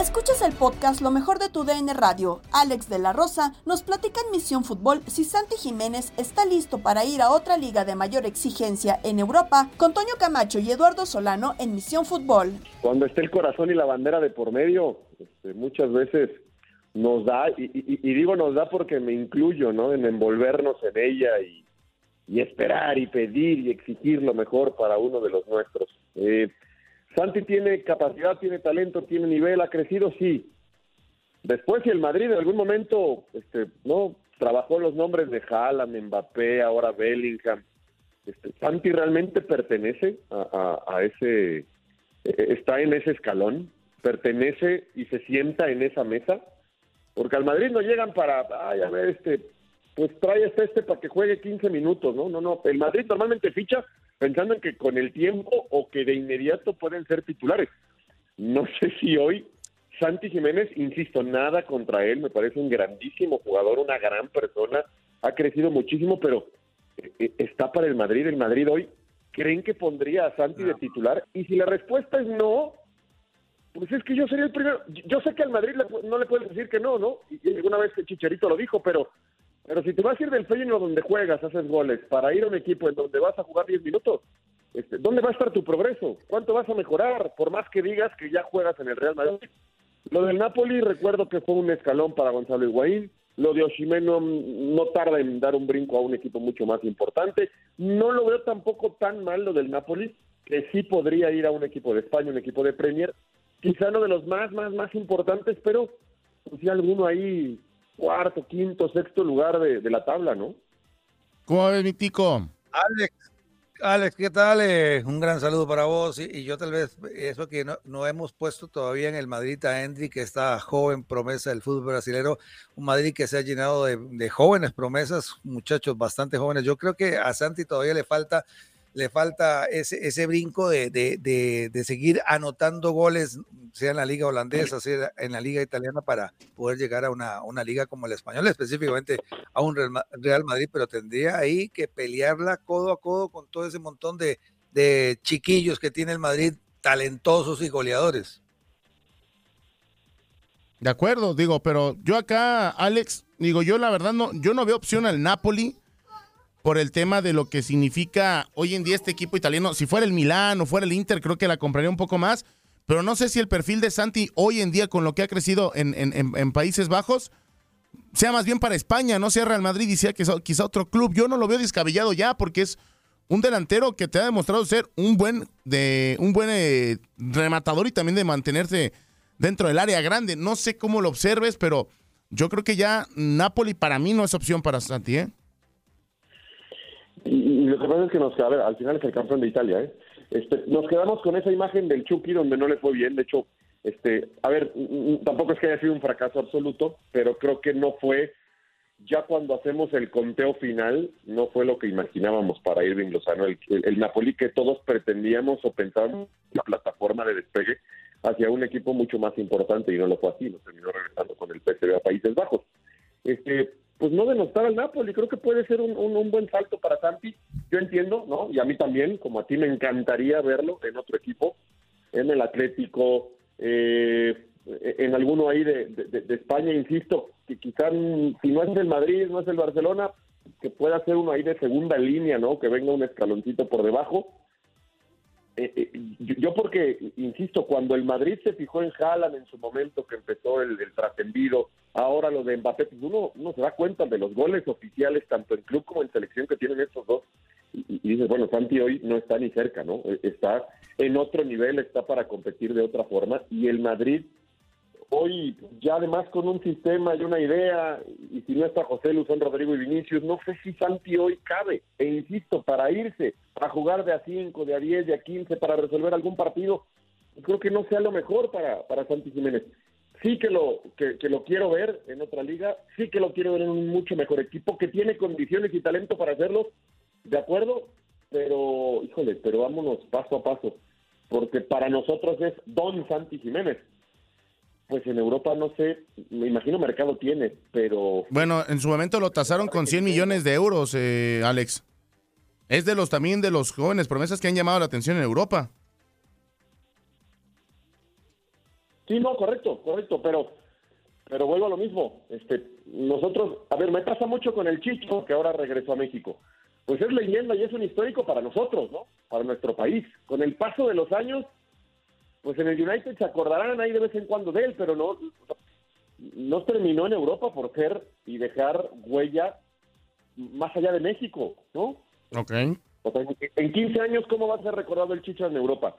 Escuchas el podcast Lo mejor de tu DN Radio. Alex de la Rosa nos platica en Misión Fútbol si Santi Jiménez está listo para ir a otra liga de mayor exigencia en Europa con Toño Camacho y Eduardo Solano en Misión Fútbol. Cuando esté el corazón y la bandera de por medio, este, muchas veces nos da, y, y- digo nos da porque me incluyo, ¿no? En envolvernos en ella y, y esperar y pedir y exigir lo mejor para uno de los nuestros. Eh, Santi tiene capacidad, tiene talento, tiene nivel, ha crecido, sí. Después, si el Madrid en algún momento, este, no, trabajó los nombres de Haaland, Mbappé, ahora Bellingham, este, Santi realmente pertenece a, a- a ese, eh, está en ese escalón, pertenece y se sienta en esa mesa, porque al Madrid no llegan para, ay, a ver, este, pues trae este este para que juegue 15 minutos, ¿no? No, no, el Madrid normalmente ficha pensando en que con el tiempo o que de inmediato pueden ser titulares. No sé si hoy Santi Jiménez, insisto, nada contra él, me parece un grandísimo jugador, una gran persona, ha crecido muchísimo, pero eh, está para el Madrid. El Madrid hoy, ¿creen que pondría a Santi de titular? Y si la respuesta es no, pues es que yo sería el primero. Yo sé que al Madrid no le puedes decir que no, ¿no? Y alguna vez que Chicharito lo dijo, pero pero si te vas a ir del Feyenoord donde juegas, haces goles, para ir a un equipo en donde vas a jugar 10 minutos, este, ¿dónde va a estar tu progreso? ¿Cuánto vas a mejorar? Por más que digas que ya juegas en el Real Madrid. Lo del Napoli, recuerdo que fue un escalón para Gonzalo Higuaín. Lo de Osimhen no, no tarda en dar un brinco a un equipo mucho más importante. No lo veo tampoco tan mal lo del Napoli, que sí podría ir a un equipo de España, un equipo de Premier. Quizá no de los más, más, más importantes, pero pues sí alguno ahí, cuarto, quinto, sexto lugar de, de la tabla, ¿no? ¿Cómo ves, mi tico? Alex, Alex, ¿qué tal? Eh, un gran saludo para vos. Y, y yo tal vez, eso que no, no hemos puesto todavía en el Madrid a Endri, que está joven promesa del fútbol brasileño, un Madrid que se ha llenado de, de jóvenes promesas, muchachos bastante jóvenes. Yo creo que a Santi todavía le falta le falta ese, ese brinco de, de, de, de seguir anotando goles, sea en la liga holandesa, sea en la liga italiana, para poder llegar a una, una liga como el español, específicamente a un Real Madrid, pero tendría ahí que pelearla codo a codo con todo ese montón de, de chiquillos que tiene el Madrid, talentosos y goleadores. De acuerdo, digo, pero yo acá, Alex, digo, yo la verdad no, yo no veo opción al Napoli por el tema de lo que significa hoy en día este equipo italiano. Si fuera el Milán o fuera el Inter, creo que la compraría un poco más, pero no sé si el perfil de Santi hoy en día con lo que ha crecido en, en- en- Países Bajos sea más bien para España, no sea Real Madrid y sea quizá, quizá otro club. Yo no lo veo descabellado ya porque es un delantero que te ha demostrado ser un buen de un buen eh, rematador y también de mantenerse dentro del área grande. No sé cómo lo observes, pero yo creo que ya Napoli para mí no es opción para Santi, ¿eh? Y, lo que pasa es que nos a ver, al final es el campeón de Italia, ¿eh? Este, nos quedamos con esa imagen del Chucky donde no le fue bien. De hecho, este, a ver, tampoco es que haya sido un fracaso absoluto, pero creo que no fue, ya cuando hacemos el conteo final, no fue lo que imaginábamos para Irving Lozano. El, el, el Napoli que todos pretendíamos o pensábamos la plataforma de despegue hacia un equipo mucho más importante y no lo fue así, nos terminó regresando con el PSV a Países Bajos. Este, pues no denostar al Napoli, creo que puede ser un, un- buen salto para Santi. Yo entiendo, ¿no? Y a mí también, como a ti me encantaría verlo en otro equipo, en el Atlético, eh, en alguno ahí de, de- España, insisto, que quizá mm, si no es el Madrid, no es el Barcelona, que pueda ser uno ahí de segunda línea, ¿no? Que venga un escaloncito por debajo. Eh, eh, yo, porque, insisto, cuando el Madrid se fijó en Haaland en su momento que empezó el, el trascendido, ahora lo de Mbappé, pues uno, uno se da cuenta de los goles oficiales, tanto en club como en selección que tienen estos dos, y, y dices, bueno, Santi hoy no está ni cerca, ¿no? Eh, Está en otro nivel, está para competir de otra forma, y el Madrid hoy ya además con un sistema y una idea, y si no está José Luzón, Rodrigo y Vinicius, no sé si Santi hoy cabe, e insisto, para irse, a jugar de a 5, de a 10, de a 15, para resolver algún partido, creo que no sea lo mejor para, para Santi Jiménez. Sí que lo, que, que lo quiero ver en otra liga, sí que lo quiero ver en un mucho mejor equipo, que tiene condiciones y talento para hacerlo, de acuerdo, pero, híjole, pero vámonos paso a paso, porque para nosotros es Don Santi Jiménez. Pues en Europa no sé, me imagino mercado tiene, pero Bueno, en su momento lo tasaron con 100 millones de euros, eh, Alex. Es de los también de los jóvenes promesas que han llamado la atención en Europa. Sí, no, correcto, correcto, pero pero vuelvo a lo mismo. Este, nosotros, a ver, me pasa mucho con el Chicho, que ahora regresó a México. Pues es leyenda y es un histórico para nosotros, ¿no? Para nuestro país. Con el paso de los años, pues en el United se acordarán ahí de vez en cuando de él, pero no, no terminó en Europa por ser y dejar huella más allá de México, ¿no? Ok. O sea, en 15 años, ¿cómo va a ser recordado el Chicho en Europa?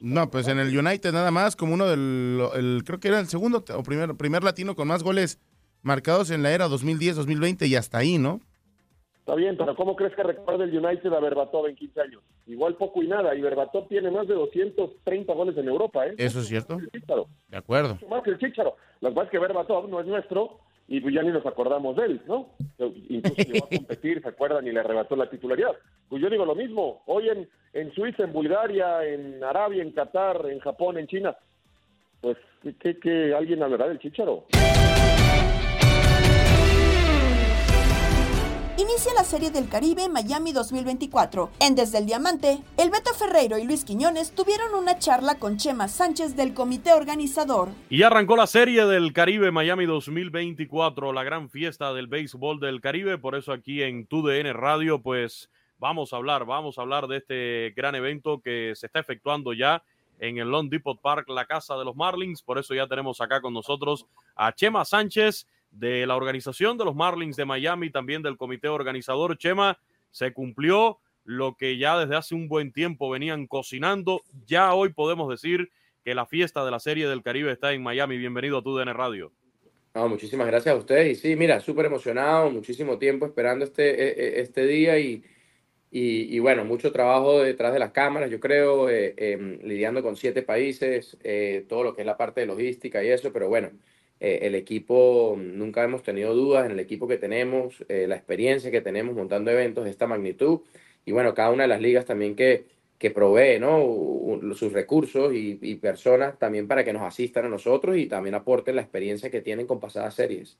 No, pues en el United nada más, como uno del, el- creo que era el segundo o primer, primer latino con más goles marcados en la era 2010-2020 y hasta ahí, ¿no? Está bien, pero ¿cómo crees que recuerda el United a Berbatov en 15 años? Igual poco y nada, y Berbatov tiene más de 230 goles en Europa, ¿eh? Eso es cierto. De acuerdo. Mucho más que el que pasa es que Berbatov no es nuestro y pues ya ni nos acordamos de él, ¿no? Incluso llegó a competir, ¿se acuerdan? Y le arrebató la titularidad. Pues yo digo lo mismo, hoy en, en Suiza, en Bulgaria, en Arabia, en Qatar, en Japón, en China, pues que, que alguien hablará del Chicharo. Inicia la Serie del Caribe Miami 2024. En Desde el Diamante, el Beto Ferreiro y Luis Quiñones tuvieron una charla con Chema Sánchez del comité organizador. Y arrancó la Serie del Caribe Miami 2024, la gran fiesta del béisbol del Caribe. Por eso aquí en TUDN Radio, pues vamos a hablar, vamos a hablar de este gran evento que se está efectuando ya en el Long Depot Park, la casa de los Marlins. Por eso ya tenemos acá con nosotros a Chema Sánchez de la organización de los Marlins de Miami, también del comité organizador. Chema, se cumplió lo que ya desde hace un buen tiempo venían cocinando. Ya hoy podemos decir que la fiesta de la Serie del Caribe está en Miami. Bienvenido a tu DN Radio. No, muchísimas gracias a ustedes. Y sí, mira, súper emocionado, muchísimo tiempo esperando este, e, e, este día y, y, bueno, mucho trabajo detrás de las cámaras, yo creo, eh, em, lidiando con siete países, eh, todo lo que es la parte de logística y eso, pero bueno, eh, el equipo, nunca hemos tenido dudas en el equipo que tenemos, eh, la experiencia que tenemos montando eventos de esta magnitud y bueno, cada una de las ligas también que, que provee ¿no? sus recursos y, y, personas también para que nos asistan a nosotros y también aporten la experiencia que tienen con pasadas series.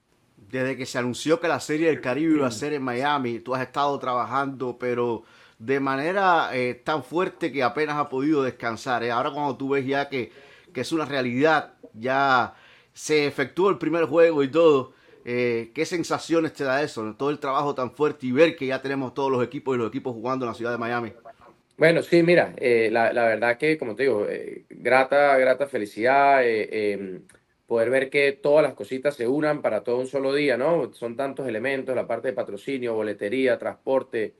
Desde que se anunció que la serie del Caribe iba a ser en Miami, tú has estado trabajando, pero de manera eh, tan fuerte que apenas ha podido descansar. Ahora cuando tú ves ya que, que es una realidad, ya se efectuó el primer juego y todo. Eh, ¿Qué sensaciones te da eso? Todo el trabajo tan fuerte y ver que ya tenemos todos los equipos y los equipos jugando en la ciudad de Miami. Bueno, sí, mira, eh, la, verdad que, como te digo, eh, grata, grata felicidad, em, poder ver que todas las cositas se unan para todo un solo día, ¿no? Son tantos elementos, la parte de patrocinio, boletería, transporte,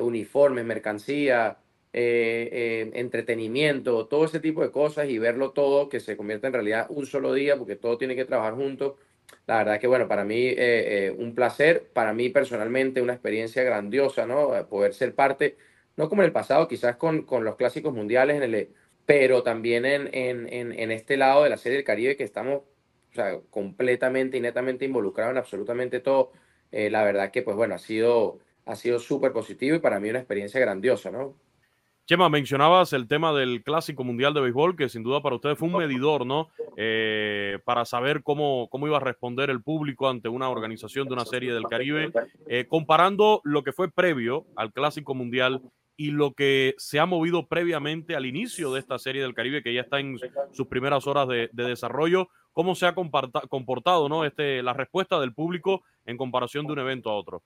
uniformes, mercancía, eh, eh, entretenimiento, todo ese tipo de cosas y verlo todo que se convierta en realidad un solo día porque todo tiene que trabajar juntos. La verdad que bueno, para mí eh, un placer, para mí personalmente una experiencia grandiosa, ¿no? Poder ser parte, no como en el pasado, quizás con, con los clásicos mundiales, en el, pero también en, en, en, este lado de la serie del Caribe que estamos o sea, completamente y netamente involucrados en absolutamente todo. la verdad que pues bueno, ha sido ha sido súper positivo y para mí una experiencia grandiosa, ¿no? Chema, mencionabas el tema del Clásico Mundial de Béisbol, que sin duda para ustedes fue un medidor, ¿no? Eh, para saber cómo, cómo iba a responder el público ante una organización de una serie del Caribe, eh, comparando lo que fue previo al Clásico Mundial y lo que se ha movido previamente al inicio de esta serie del Caribe, que ya está en sus primeras horas de, de desarrollo. ¿Cómo se ha comportado ¿no? este, la respuesta del público en comparación de un evento a otro?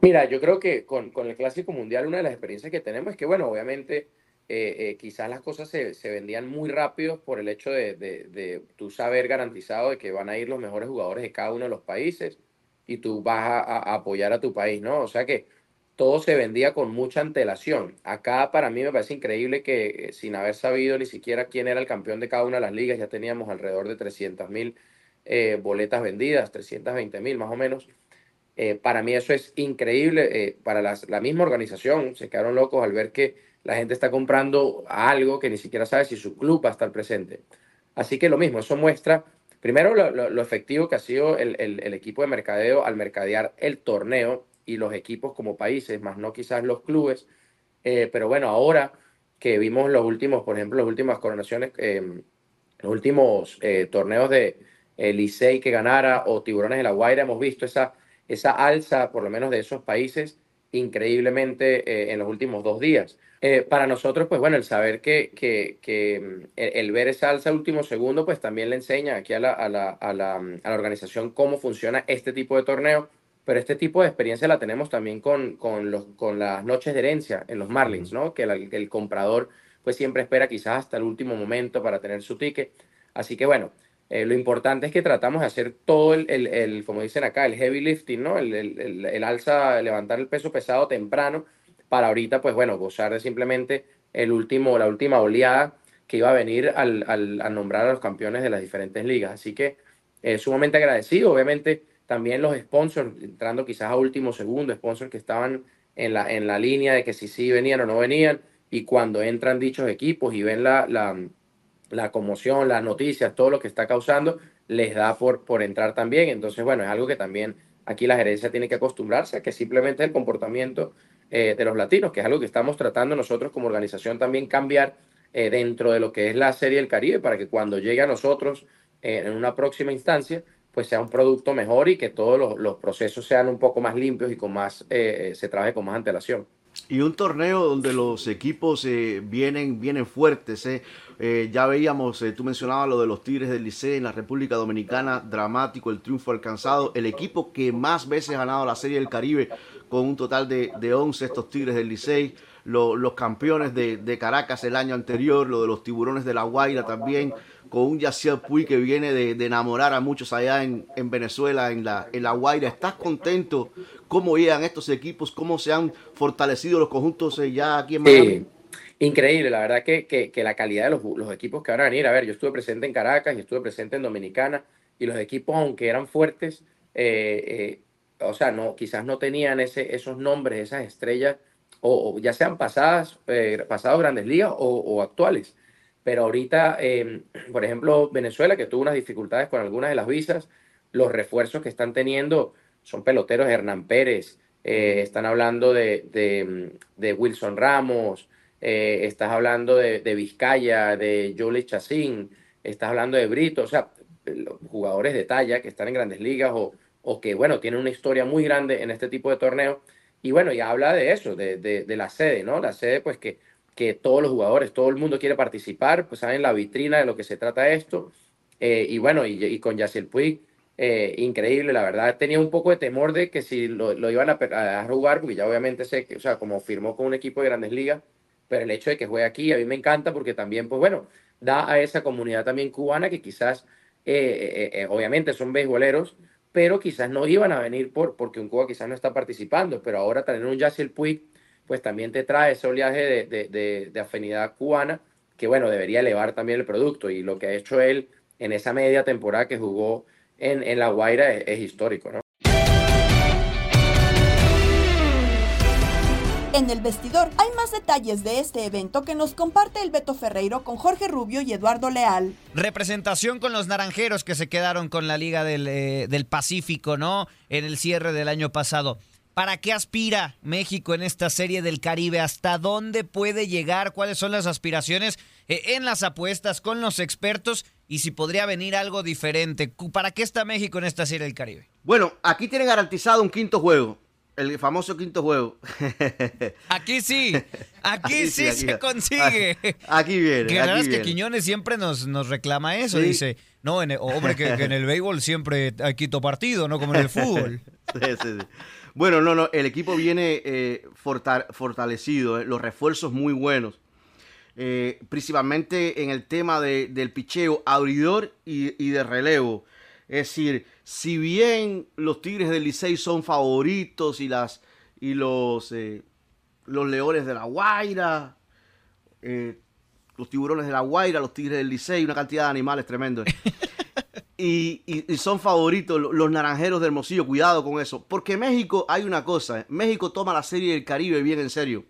Mira, yo creo que con, con el Clásico Mundial una de las experiencias que tenemos es que, bueno, obviamente eh, eh, quizás las cosas se, se, vendían muy rápido por el hecho de, de, de, tú saber garantizado de que van a ir los mejores jugadores de cada uno de los países y tú vas a, a apoyar a tu país, ¿no? O sea que todo se vendía con mucha antelación. Acá para mí me parece increíble que eh, sin haber sabido ni siquiera quién era el campeón de cada una de las ligas, ya teníamos alrededor de 300 mil eh, boletas vendidas, 320 mil más o menos. Eh, para mí eso es increíble. para la misma organización se quedaron locos al ver que la gente está comprando algo que ni siquiera sabe si su club va a estar presente. Así que lo mismo, eso muestra primero lo, efectivo que ha sido el equipo de mercadeo al mercadear el torneo y los equipos como países, más no quizás los clubes. Eh, pero bueno, ahora que vimos los últimos, por ejemplo, las últimas coronaciones, eh, los últimos eh, torneos de Licey que ganara o Tiburones de la Guaira, hemos visto esa, esa alza, por lo menos de esos países, increíblemente en los últimos dos días. para nosotros, pues bueno, el saber que, que, que el, ver esa alza último segundo, pues también le enseña aquí a la, a la, a la, a la organización cómo funciona este tipo de torneo pero este tipo de experiencia la tenemos también con, con, los, con las noches de herencia en los Marlins, ¿no? Que el, el, comprador pues siempre espera quizás hasta el último momento para tener su ticket. Así que bueno, eh, lo importante es que tratamos de hacer todo el, el, el como dicen acá, el heavy lifting, ¿no? El, el, alza, levantar el peso pesado temprano para ahorita pues bueno, gozar de simplemente el último, la última oleada que iba a venir al, al, al nombrar a los campeones de las diferentes ligas. Así que eh, sumamente agradecido, obviamente también los sponsors, entrando quizás a último segundo, sponsors que estaban en la, en la línea de que si sí venían o no venían, y cuando entran dichos equipos y ven la, la, la conmoción, las noticias, todo lo que está causando, les da por, por entrar también. Entonces, bueno, es algo que también aquí la gerencia tiene que acostumbrarse a que simplemente el comportamiento eh, de los latinos, que es algo que estamos tratando nosotros como organización también cambiar eh, dentro de lo que es la Serie del Caribe, para que cuando llegue a nosotros eh, en una próxima instancia, pues sea un producto mejor y que todos los, los procesos sean un poco más limpios y con más se trabaje con más antelación. Y un torneo donde los equipos eh, vienen, vienen fuertes. Eh. Eh, ya veíamos, tú mencionabas lo de los Tigres del Licey en la República Dominicana, dramático el triunfo alcanzado. El equipo que más veces ha ganado la Serie del Caribe con un total de, de 11, estos Tigres del Licey. los campeones de, de, Caracas el año anterior, lo de los Tiburones de la Guaira también con un Yaciel Puy que viene de, enamorar a muchos allá en, Venezuela, en la, en la Guaira. ¿Estás contento cómo llegan estos equipos, cómo se han fortalecido los conjuntos eh, ya aquí en Miami? Increíble, la verdad que, que, la calidad de los, los, equipos que van a venir. A ver, yo estuve presente en Caracas y estuve presente en Dominicana y los equipos, aunque eran fuertes, eh, eh, o sea, no, quizás no tenían ese, esos nombres, esas estrellas, o, ya sean pasadas, pasados grandes ligas o, o actuales pero ahorita, em, por ejemplo, Venezuela, que tuvo unas dificultades con algunas de las visas, los refuerzos que están teniendo son peloteros Hernán Pérez, eh, están hablando de, de, Wilson Ramos, eh, estás hablando de, Vizcaya, de Jolie Chacín, estás hablando de Brito, o sea, jugadores de talla que están en grandes ligas o, o que, bueno, tienen una historia muy grande en este tipo de torneos. Y bueno, ya habla de eso, de, de la sede, ¿no? La sede, pues que que todos los jugadores, todo el mundo quiere participar, pues saben la vitrina de lo que se trata esto. Eh, y bueno, y, con Yaciel Puig, eh, increíble, la verdad. Tenía un poco de temor de que si lo, iban a, a, jugar, porque ya obviamente sé que, o sea, como firmó con un equipo de grandes ligas, pero el hecho de que juegue aquí a mí me encanta porque también, pues bueno, da a esa comunidad también cubana que quizás, eh, obviamente son beisboleros, pero quizás no iban a venir por, porque un Cuba quizás no está participando, pero ahora tener un Yaciel Puig pues también te trae ese oleaje de, afinidad cubana que, bueno, debería elevar también el producto. Y lo que ha hecho él en esa media temporada que jugó en, La Guaira es, histórico, ¿no? En el vestidor hay más detalles de este evento que nos comparte el Beto Ferreiro con Jorge Rubio y Eduardo Leal. Representación con los naranjeros que se quedaron con la Liga del, eh, del Pacífico, ¿no? En el cierre del año pasado. ¿Para qué aspira México en esta serie del Caribe? ¿Hasta dónde puede llegar? ¿Cuáles son las aspiraciones eh, en las apuestas con los expertos? Y si podría venir algo diferente. ¿Para qué está México en esta serie del Caribe? Bueno, aquí tiene garantizado un quinto juego. El famoso quinto juego. Aquí sí, aquí, sí, se consigue. Aquí, viene. Que la verdad es que Quiñones siempre nos, nos reclama eso. Dice, no, hombre, que, en el béisbol siempre hay quito partido, no como en el fútbol. sí, sí, sí. Bueno, no, no, el equipo viene eh, fortalecido, eh, los refuerzos muy buenos. Eh, principalmente en el tema del picheo abridor y, de relevo. Es decir, si bien los Tigres del Licey son favoritos y las y los, los Leones de la Guaira, los Tiburones de la Guaira, los Tigres del Licey, una cantidad de animales tremendos. Y, son favoritos los, naranjeros de Hermosillo. Cuidado con eso. Porque México, hay una cosa. ¿eh? México toma la Serie del Caribe bien en serio.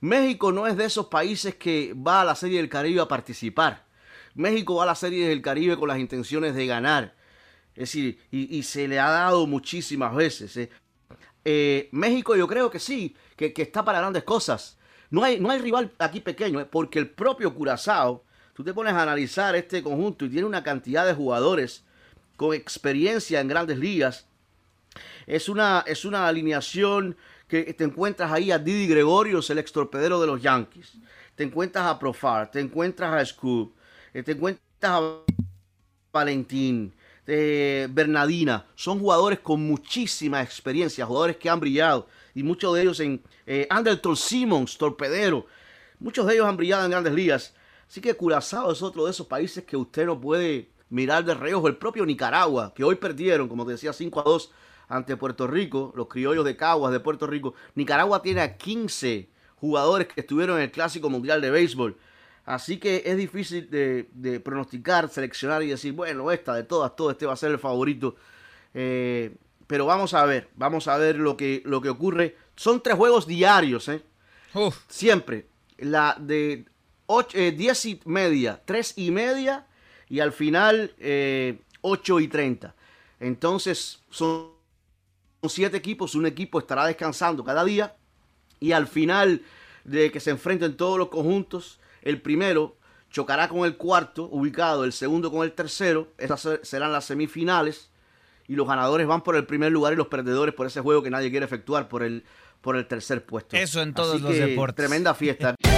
México no es de esos países que va a la Serie del Caribe a participar. México va a la Serie del Caribe con las intenciones de ganar. Es decir, y, se le ha dado muchísimas veces. ¿eh? Eh, México yo creo que sí, que, está para grandes cosas. No hay, no hay rival aquí pequeño, porque el propio Curazao tú te pones a analizar este conjunto y tiene una cantidad de jugadores con experiencia en grandes ligas. Es una, es una alineación que te encuentras ahí a Didi Gregorios, el ex torpedero de los Yankees. Te encuentras a Profar, te encuentras a Scoop, eh, te encuentras a Valentín, eh, Bernadina. Son jugadores con muchísima experiencia, jugadores que han brillado. Y muchos de ellos en eh, Anderton Simmons, torpedero. Muchos de ellos han brillado en grandes ligas. Así que Curazao es otro de esos países que usted no puede mirar de reojo. El propio Nicaragua, que hoy perdieron, como te decía, 5 a 2 ante Puerto Rico, los criollos de Caguas de Puerto Rico. Nicaragua tiene a 15 jugadores que estuvieron en el Clásico Mundial de Béisbol. Así que es difícil de, pronosticar, seleccionar y decir, bueno, esta de todas, todo este va a ser el favorito. Eh, pero vamos a ver, vamos a ver lo que, lo que ocurre. Son tres juegos diarios, ¿eh? Siempre. La de 10 eh, y media, 3 y media y al final eh, 8 y 30. Entonces, son siete equipos, un equipo estará descansando cada día y al final de que se enfrenten todos los conjuntos, el primero chocará con el cuarto ubicado, el segundo con el tercero, esas serán las semifinales y los ganadores van por el primer lugar y los perdedores por ese juego que nadie quiere efectuar por el, por el tercer puesto. Eso en todos Así los que, deportes. Tremenda fiesta.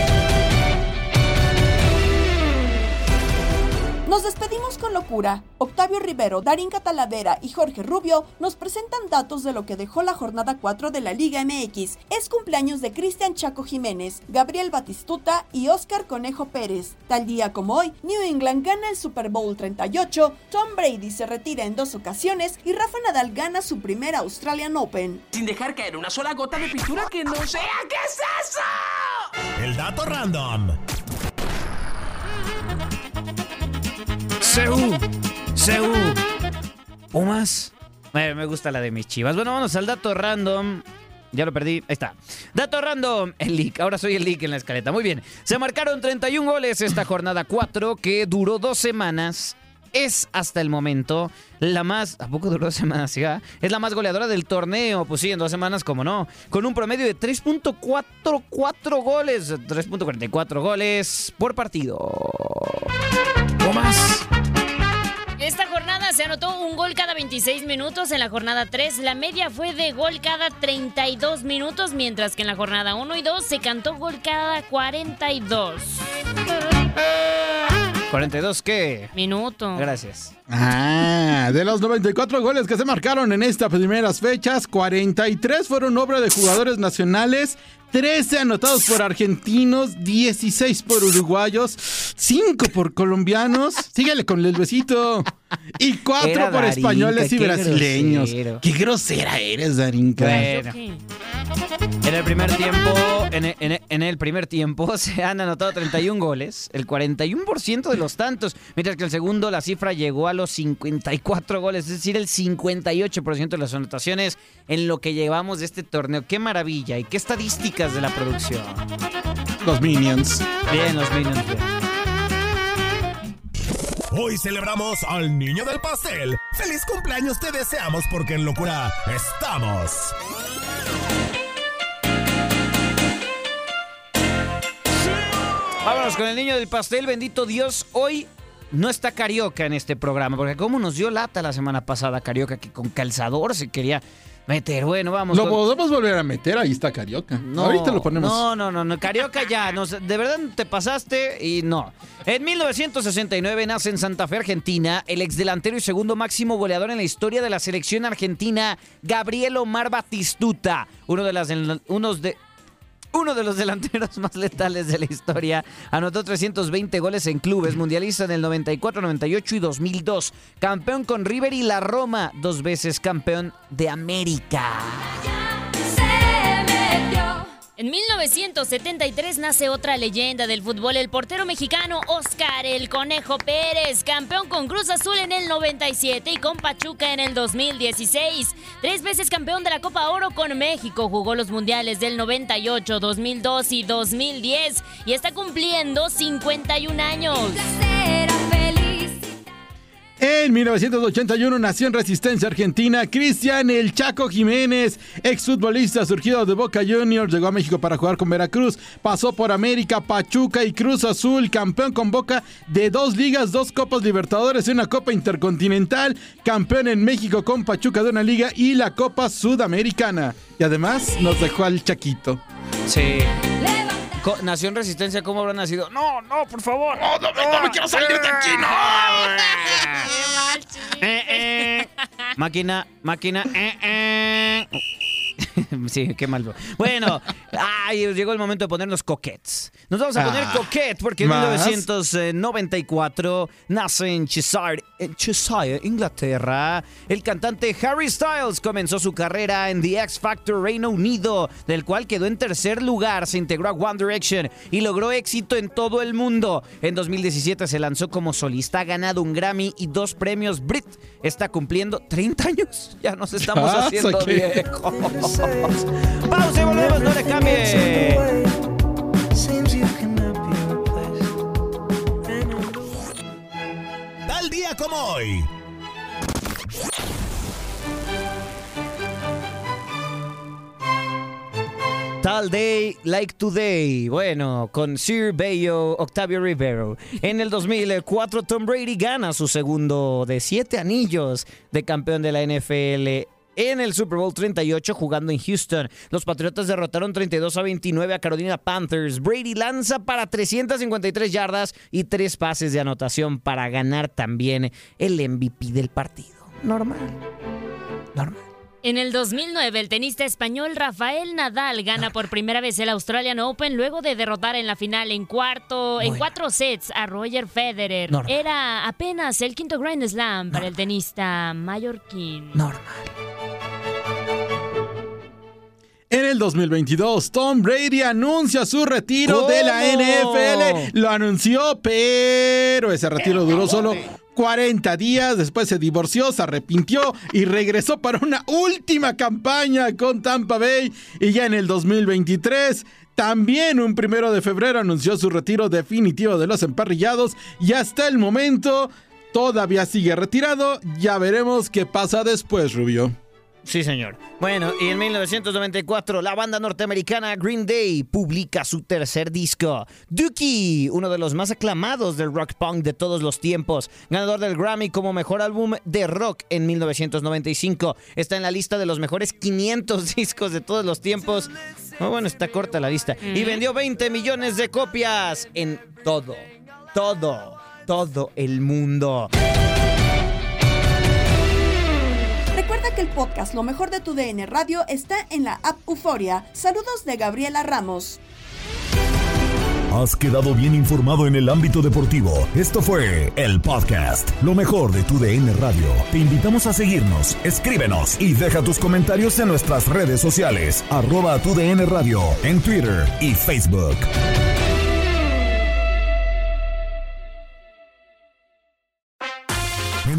Nos despedimos con locura. Octavio Rivero, Darín Catalavera y Jorge Rubio nos presentan datos de lo que dejó la jornada 4 de la Liga MX. Es cumpleaños de Cristian Chaco Jiménez, Gabriel Batistuta y Oscar Conejo Pérez. Tal día como hoy, New England gana el Super Bowl 38, Tom Brady se retira en dos ocasiones y Rafa Nadal gana su primera Australian Open. Sin dejar caer una sola gota de pintura que no sea. ¿Qué es eso? El dato random. Seú, Seú. Pumas. Eh, me gusta la de mis chivas. Bueno, vamos al dato random. Ya lo perdí. Ahí está. Dato random. El leak. Ahora soy el leak en la escaleta. Muy bien. Se marcaron 31 goles esta jornada 4 que duró dos semanas. Es hasta el momento la más. ¿A poco duró dos semanas? ya? Es la más goleadora del torneo. Pues sí, en dos semanas, como no. Con un promedio de 3.44 goles. 3.44 goles por partido. Pumas. Esta jornada se anotó un gol cada 26 minutos. En la jornada 3, la media fue de gol cada 32 minutos, mientras que en la jornada 1 y 2 se cantó gol cada 42. ¿42 qué? Minuto. Gracias. Ah, de los 94 goles que se marcaron en estas primeras fechas, 43 fueron obra de jugadores nacionales, 13 anotados por argentinos, 16 por uruguayos, 5 por colombianos, síguele con el besito, y 4 Era por Darinka, españoles y qué brasileños. grosero. Qué grosera eres, Darinka. Bueno. En el primer tiempo, en el, en el- en el primer tiempo se han anotado 31 goles, el 41% de los tantos, mientras que el segundo la cifra llegó a los 54 goles, es decir, el 58% de las anotaciones en lo que llevamos de este torneo. Qué maravilla y qué estadísticas de la producción. Los Minions. Bien, los Minions. bien. Hoy celebramos al niño del pastel. ¡Feliz cumpleaños te deseamos porque en locura estamos! Vámonos con el niño del pastel, bendito Dios. Hoy no está Carioca en este programa, porque como nos dio lata la semana pasada Carioca que con calzador se quería meter. Bueno, vamos. Lo con- podemos volver a meter, ahí está Carioca. No, Ahorita lo ponemos. No, no, no, no. Carioca ya, no de verdad te pasaste y no. En 1969 nace en Santa Fe, Argentina, el exdelantero y segundo máximo goleador en la historia de la selección argentina, Gabriel Omar Batistuta, uno de las unos de uno de los delanteros más letales de la historia. Anotó 320 goles en clubes, mundialista en el 94, 98 y 2002. Campeón con River y la Roma, dos veces campeón de América. En 1973 nace otra leyenda del fútbol, el portero mexicano Oscar El Conejo Pérez, campeón con Cruz Azul en el 97 y con Pachuca en el 2016. Tres veces campeón de la Copa Oro con México, jugó los mundiales del 98, 2002 y 2010 y está cumpliendo 51 años. En 1981 nació en Resistencia Argentina Cristian El Chaco Jiménez, exfutbolista surgido de Boca Juniors, llegó a México para jugar con Veracruz, pasó por América, Pachuca y Cruz Azul, campeón con Boca de dos ligas, dos Copas Libertadores y una Copa Intercontinental, campeón en México con Pachuca de una liga y la Copa Sudamericana. Y además nos dejó al Chaquito. Sí. Co- Nació en Resistencia, ¿cómo habrá nacido? No, no, por favor. No, no, no me quiero salir de aquí, no. Eh, eh. Máquina, máquina. eh, eh. Sí, qué mal. Bueno, ay, llegó el momento de ponernos coquettes. Nos vamos a poner Ah, coquette porque en ¿más? 1994 nace en Cheshire, en Cheshire, Inglaterra. El cantante Harry Styles comenzó su carrera en The X Factor Reino Unido, del cual quedó en tercer lugar. Se integró a One Direction y logró éxito en todo el mundo. En 2017 se lanzó como solista, ha ganado un Grammy y dos premios Brit. Está cumpliendo 30 años. Ya nos estamos Ya, haciendo saqué. viejos. Pausa y volvemos, no le cambie. Tal día como hoy. Tal Day Like Today. Bueno, con Sir Bayo Octavio Rivero. En el 2004, Tom Brady gana su segundo de siete anillos de campeón de la NFL en el Super Bowl 38 jugando en Houston. Los Patriotas derrotaron 32 a 29 a Carolina Panthers. Brady lanza para 353 yardas y tres pases de anotación para ganar también el MVP del partido. Normal. Normal. En el 2009, el tenista español Rafael Nadal gana por primera vez el Australian Open luego de derrotar en la final en cuarto, en cuatro sets a Roger Federer. Normal. Era apenas el quinto Grand Slam para el tenista mallorquín. Normal. En el 2022, Tom Brady anuncia su retiro de la NFL. Lo anunció, pero ese retiro duró solo 40 días. Después se divorció, se arrepintió y regresó para una última campaña con Tampa Bay. Y ya en el 2023. También un primero de febrero anunció su retiro definitivo de los emparrillados y hasta el momento todavía sigue retirado. Ya veremos qué pasa después, Rubio. Sí, señor. Bueno, y en 1994 la banda norteamericana Green Day publica su tercer disco, Dookie, uno de los más aclamados del rock punk de todos los tiempos, ganador del Grammy como mejor álbum de rock en 1995. Está en la lista de los mejores 500 discos de todos los tiempos. Oh, bueno, está corta la lista. Y vendió 20 millones de copias en todo, todo, todo el mundo. Recuerda que el podcast Lo mejor de tu DN Radio está en la app Euforia. Saludos de Gabriela Ramos. Has quedado bien informado en el ámbito deportivo. Esto fue el podcast, lo mejor de tu DN Radio. Te invitamos a seguirnos, escríbenos y deja tus comentarios en nuestras redes sociales, arroba tu DN Radio, en Twitter y Facebook.